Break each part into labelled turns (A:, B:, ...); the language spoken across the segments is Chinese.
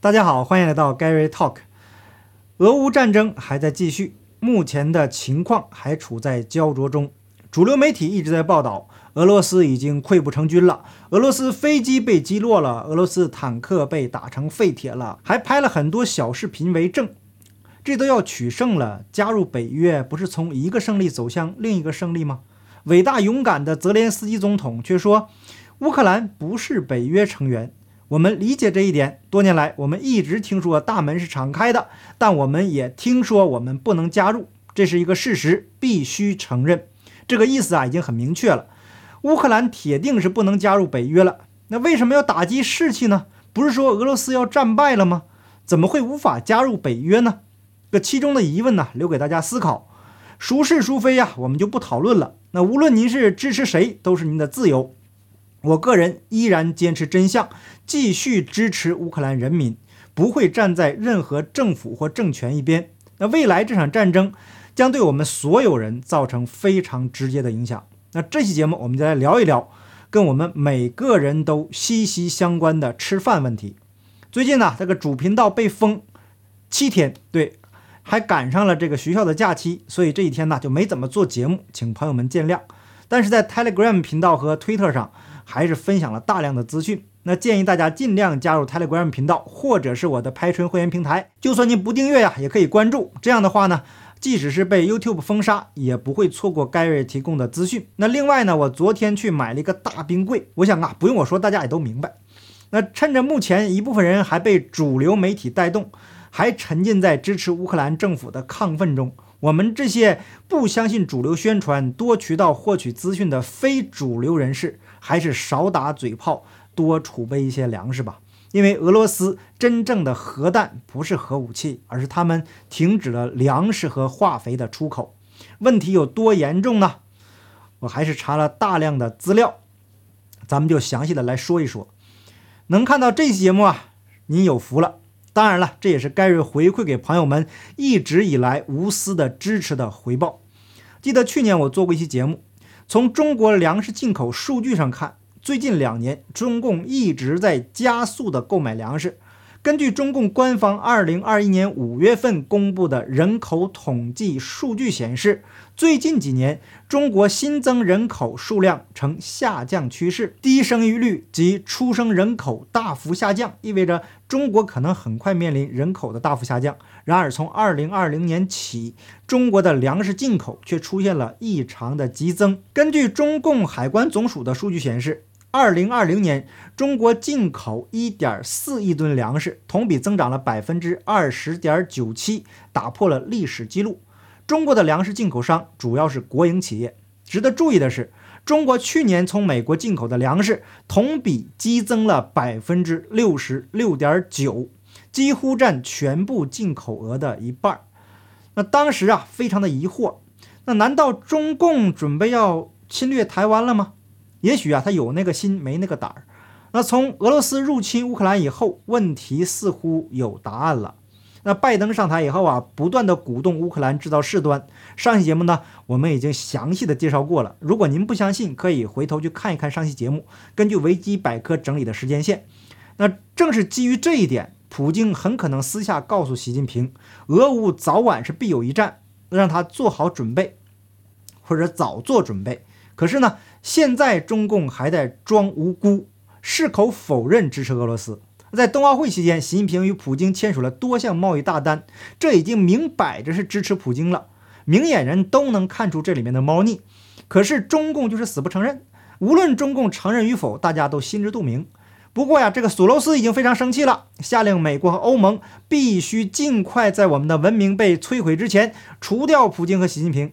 A: 大家好，欢迎来到 Gary Talk。俄乌战争还在继续，目前的情况还处在焦灼中。主流媒体一直在报道，俄罗斯已经溃不成军了，俄罗斯飞机被击落了，俄罗斯坦克被打成废铁了，还拍了很多小视频为证。这都要取胜了，加入北约不是从一个胜利走向另一个胜利吗？伟大勇敢的泽连斯基总统却说，乌克兰不是北约成员。我们理解这一点。多年来，我们一直听说大门是敞开的，但我们也听说我们不能加入，这是一个事实，必须承认。这个意思啊，已经很明确了。乌克兰铁定是不能加入北约了。那为什么要打击士气呢？不是说俄罗斯要战败了吗？怎么会无法加入北约呢？这其中的疑问呢，留给大家思考。孰是孰非呀？我们就不讨论了。那无论您是支持谁，都是您的自由。我个人依然坚持真相，继续支持乌克兰人民，不会站在任何政府或政权一边。那未来这场战争将对我们所有人造成非常直接的影响。那这期节目我们就来聊一聊跟我们每个人都息息相关的吃饭问题。最近呢，这个主频道被封七天，对，还赶上了这个学校的假期，所以这一天呢就没怎么做节目，请朋友们见谅。但是在 Telegram 频道和推特上。还是分享了大量的资讯，那建议大家尽量加入 Telegram 频道或者是我的拍春会员平台。就算您不订阅呀，也可以关注。这样的话呢，即使是被 YouTube 封杀，也不会错过 Gary 提供的资讯。那另外呢，我昨天去买了一个大冰柜，我想啊，不用我说，大家也都明白。那趁着目前一部分人还被主流媒体带动，还沉浸在支持乌克兰政府的亢奋中，我们这些不相信主流宣传、多渠道获取资讯的非主流人士。还是少打嘴炮，多储备一些粮食吧。因为俄罗斯真正的核弹不是核武器，而是他们停止了粮食和化肥的出口。问题有多严重呢？我还是查了大量的资料，咱们就详细的来说一说。能看到这期节目啊，您有福了。当然了，这也是盖瑞回馈给朋友们一直以来无私的支持的回报。记得去年我做过一期节目。从中国粮食进口数据上看，最近两年中共一直在加速的购买粮食。根据中共官方二零二一年五月份公布的人口统计数据显示，最近几年中国新增人口数量呈下降趋势，低生育率及出生人口大幅下降，意味着中国可能很快面临人口的大幅下降。然而，从二零二零年起，中国的粮食进口却出现了异常的激增。根据中共海关总署的数据显示。二零二零年，中国进口一点四亿吨粮食，同比增长了百分之二十点九七，打破了历史记录。中国的粮食进口商主要是国营企业。值得注意的是，中国去年从美国进口的粮食同比激增了百分之六十六点九，几乎占全部进口额的一半。那当时啊，非常的疑惑，那难道中共准备要侵略台湾了吗？也许啊，他有那个心，没那个胆儿。那从俄罗斯入侵乌克兰以后，问题似乎有答案了。那拜登上台以后啊，不断的鼓动乌克兰制造事端。上期节目呢，我们已经详细的介绍过了。如果您不相信，可以回头去看一看上期节目，根据维基百科整理的时间线。那正是基于这一点，普京很可能私下告诉习近平，俄乌早晚是必有一战，让他做好准备，或者早做准备。可是呢？现在中共还在装无辜，矢口否认支持俄罗斯。在冬奥会期间，习近平与普京签署了多项贸易大单，这已经明摆着是支持普京了。明眼人都能看出这里面的猫腻。可是中共就是死不承认。无论中共承认与否，大家都心知肚明。不过呀，这个索罗斯已经非常生气了，下令美国和欧盟必须尽快在我们的文明被摧毁之前除掉普京和习近平。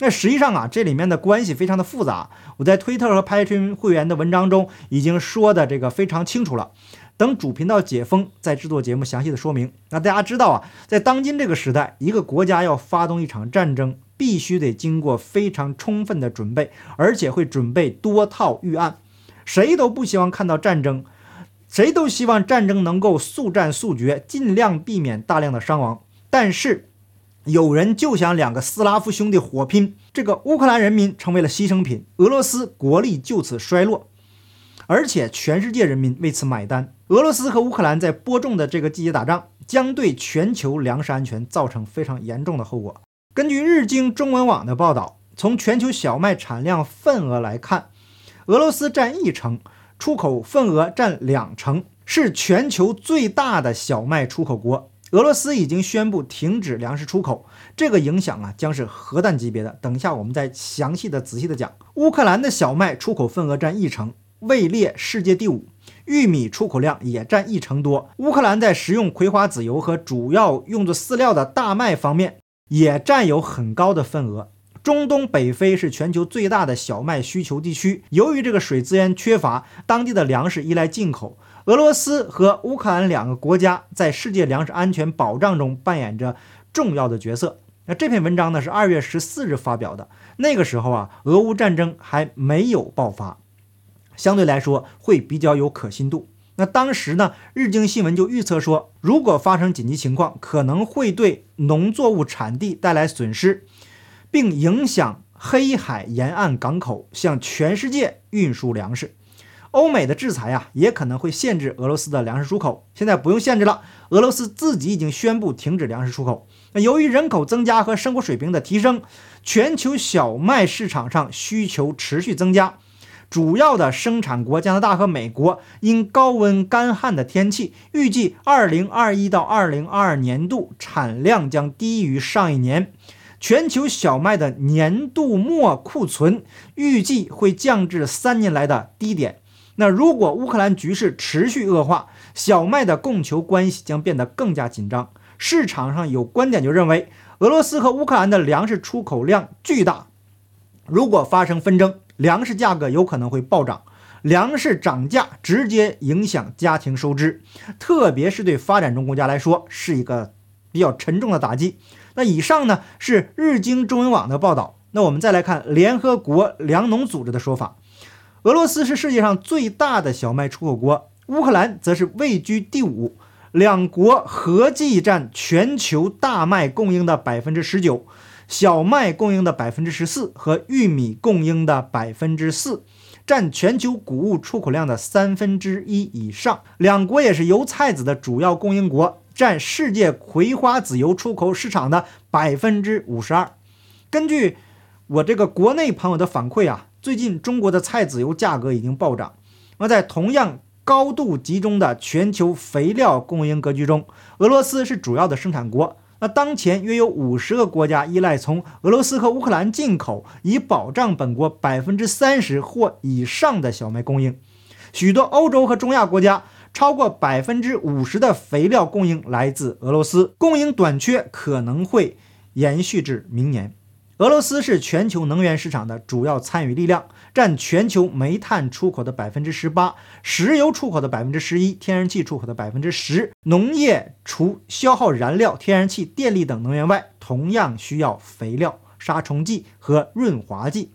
A: 那实际上啊，这里面的关系非常的复杂。我在推特和拍春会员的文章中已经说的这个非常清楚了。等主频道解封，再制作节目详细的说明。那大家知道啊，在当今这个时代，一个国家要发动一场战争，必须得经过非常充分的准备，而且会准备多套预案。谁都不希望看到战争，谁都希望战争能够速战速决，尽量避免大量的伤亡。但是。有人就想两个斯拉夫兄弟火拼，这个乌克兰人民成为了牺牲品，俄罗斯国力就此衰落。而且全世界人民为此买单。俄罗斯和乌克兰在播种的这个季节打仗，将对全球粮食安全造成非常严重的后果。根据日经中文网的报道，从全球小麦产量份额来看，俄罗斯占一成，出口份额占两成，是全球最大的小麦出口国。俄罗斯已经宣布停止粮食出口，这个影响啊将是核弹级别的。等一下我们再详细的、仔细的讲。乌克兰的小麦出口份额占一成，位列世界第五。玉米出口量也占一成多。乌克兰在食用葵花籽油和主要用作饲料的大麦方面也占有很高的份额。中东北非是全球最大的小麦需求地区，由于这个水资源缺乏，当地的粮食依赖进口。俄罗斯和乌克兰两个国家在世界粮食安全保障中扮演着重要的角色。那这篇文章呢是二月十四日发表的，那个时候啊，俄乌战争还没有爆发，相对来说会比较有可信度。那当时呢，日经新闻就预测说，如果发生紧急情况，可能会对农作物产地带来损失，并影响黑海沿岸港口向全世界运输粮食。欧美的制裁啊，也可能会限制俄罗斯的粮食出口。现在不用限制了，俄罗斯自己已经宣布停止粮食出口。那由于人口增加和生活水平的提升，全球小麦市场上需求持续增加。主要的生产国加拿大和美国因高温干旱的天气，预计2021到2022年度产量将低于上一年。全球小麦的年度末库存预计会降至三年来的低点。那如果乌克兰局势持续恶化，小麦的供求关系将变得更加紧张。市场上有观点就认为，俄罗斯和乌克兰的粮食出口量巨大，如果发生纷争，粮食价格有可能会暴涨，粮食涨价直接影响家庭收支，特别是对发展中国家来说是一个比较沉重的打击。那以上呢是日经中文网的报道，那我们再来看联合国粮农组织的说法。俄罗斯是世界上最大的小麦出口国，乌克兰则是位居第五，两国合计占全球大麦供应的百分之十九，小麦供应的百分之十四和玉米供应的百分之四，占全球谷物出口量的三分之一以上。两国也是油菜籽的主要供应国，占世界葵花籽油出口市场的百分之五十二。根据我这个国内朋友的反馈啊。最近中国的菜籽油价格已经暴涨。那在同样高度集中的全球肥料供应格局中，俄罗斯是主要的生产国。那当前约有五十个国家依赖从俄罗斯和乌克兰进口，以保障本国百分之三十或以上的小麦供应。许多欧洲和中亚国家超过百分之五十的肥料供应来自俄罗斯，供应短缺可能会延续至明年。俄罗斯是全球能源市场的主要参与力量，占全球煤炭出口的百分之十八，石油出口的百分之十一，天然气出口的百分之十。农业除消耗燃料、天然气、电力等能源外，同样需要肥料、杀虫剂和润滑剂。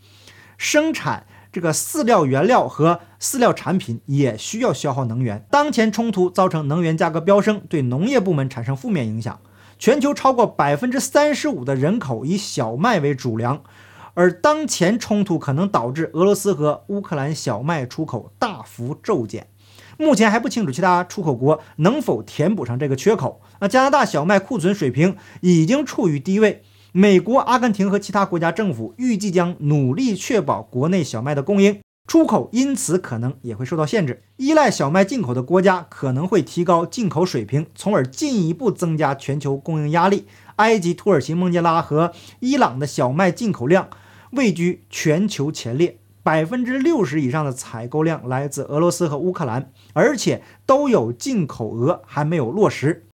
A: 生产这个饲料原料和饲料产品也需要消耗能源。当前冲突造成能源价格飙升，对农业部门产生负面影响。全球超过百分之三十五的人口以小麦为主粮，而当前冲突可能导致俄罗斯和乌克兰小麦出口大幅骤减。目前还不清楚其他出口国能否填补上这个缺口。那加拿大小麦库存水平已经处于低位，美国、阿根廷和其他国家政府预计将努力确保国内小麦的供应。出口因此可能也会受到限制，依赖小麦进口的国家可能会提高进口水平，从而进一步增加全球供应压力。埃及、土耳其、孟加拉和伊朗的小麦进口量位居全球前列，百分之六十以上的采购量来自俄罗斯和乌克兰，而且都有进口额还没有落实。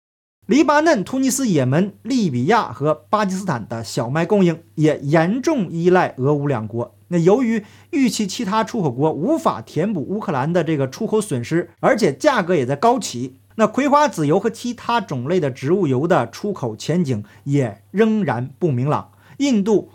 A: 黎巴嫩、突尼斯、也门、利比亚和巴基斯坦的小麦供应也严重依赖俄乌两国。那由于预期其他出口国无法填补乌克兰的这个出口损失，而且价格也在高企，那葵花籽油和其他种类的植物油的出口前景也仍然不明朗。印度、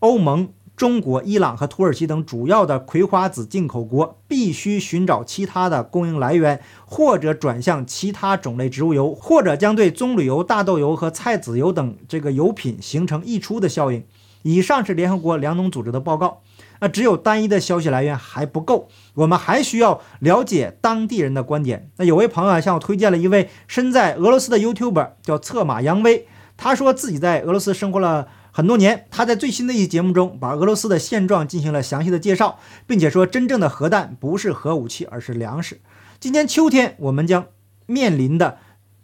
A: 欧盟、中国、伊朗和土耳其等主要的葵花籽进口国必须寻找其他的供应来源，或者转向其他种类植物油，或者将对棕榈油、大豆油和菜籽油等这个油品形成溢出的效应。以上是联合国粮农组织的报告。那只有单一的消息来源还不够，我们还需要了解当地人的观点。那有位朋友啊向我推荐了一位身在俄罗斯的 YouTuber，叫策马扬威。他说自己在俄罗斯生活了很多年，他在最新的一期节目中把俄罗斯的现状进行了详细的介绍，并且说真正的核弹不是核武器，而是粮食。今年秋天我们将面临的。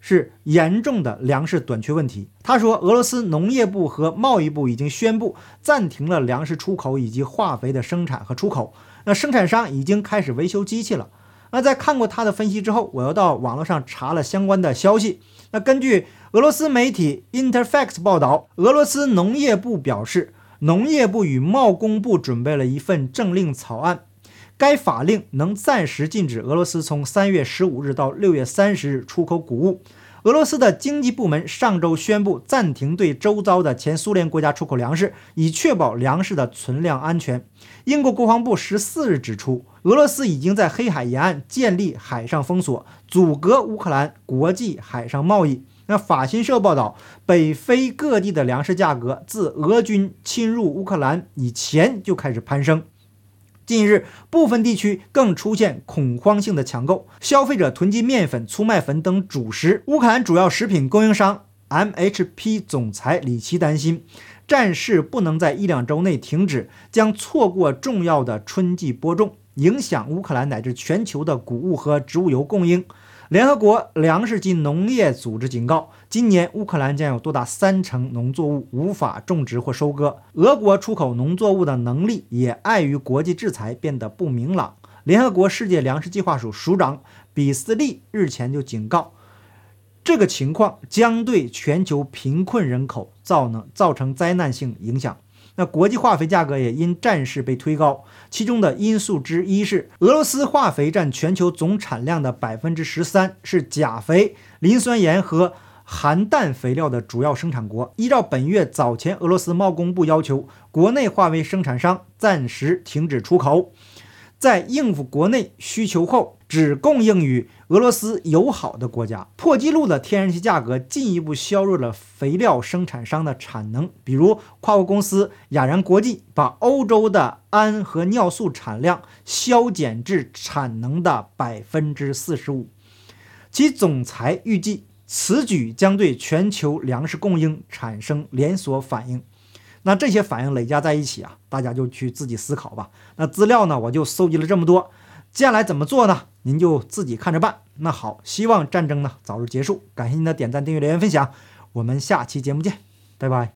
A: 是严重的粮食短缺问题。他说，俄罗斯农业部和贸易部已经宣布暂停了粮食出口以及化肥的生产和出口。那生产商已经开始维修机器了。那在看过他的分析之后，我又到网络上查了相关的消息。那根据俄罗斯媒体 Interfax 报道，俄罗斯农业部表示，农业部与贸工部准备了一份政令草案。该法令能暂时禁止俄罗斯从三月十五日到六月三十日出口谷物。俄罗斯的经济部门上周宣布暂停对周遭的前苏联国家出口粮食，以确保粮食的存量安全。英国国防部十四日指出，俄罗斯已经在黑海沿岸建立海上封锁，阻隔乌克兰国际海上贸易。那法新社报道，北非各地的粮食价格自俄军侵入乌克兰以前就开始攀升。近日，部分地区更出现恐慌性的抢购，消费者囤积面粉、粗麦粉等主食。乌克兰主要食品供应商 MHP 总裁里奇担心，战事不能在一两周内停止，将错过重要的春季播种，影响乌克兰乃至全球的谷物和植物油供应。联合国粮食及农业组织警告，今年乌克兰将有多达三成农作物无法种植或收割。俄国出口农作物的能力也碍于国际制裁变得不明朗。联合国世界粮食计划署署长比斯利日前就警告，这个情况将对全球贫困人口造能造成灾难性影响。那国际化肥价格也因战事被推高，其中的因素之一是俄罗斯化肥占全球总产量的百分之十三，是钾肥、磷酸盐和含氮肥料的主要生产国。依照本月早前俄罗斯贸工部要求，国内化肥生产商暂时停止出口。在应付国内需求后，只供应于俄罗斯友好的国家。破纪录的天然气价格进一步削弱了肥料生产商的产能。比如，跨国公司雅然国际把欧洲的氨和尿素产量削减至产能的百分之四十五。其总裁预计，此举将对全球粮食供应产生连锁反应。那这些反应累加在一起啊，大家就去自己思考吧。那资料呢，我就搜集了这么多，接下来怎么做呢？您就自己看着办。那好，希望战争呢早日结束。感谢您的点赞、订阅、留言、分享，我们下期节目见，拜拜。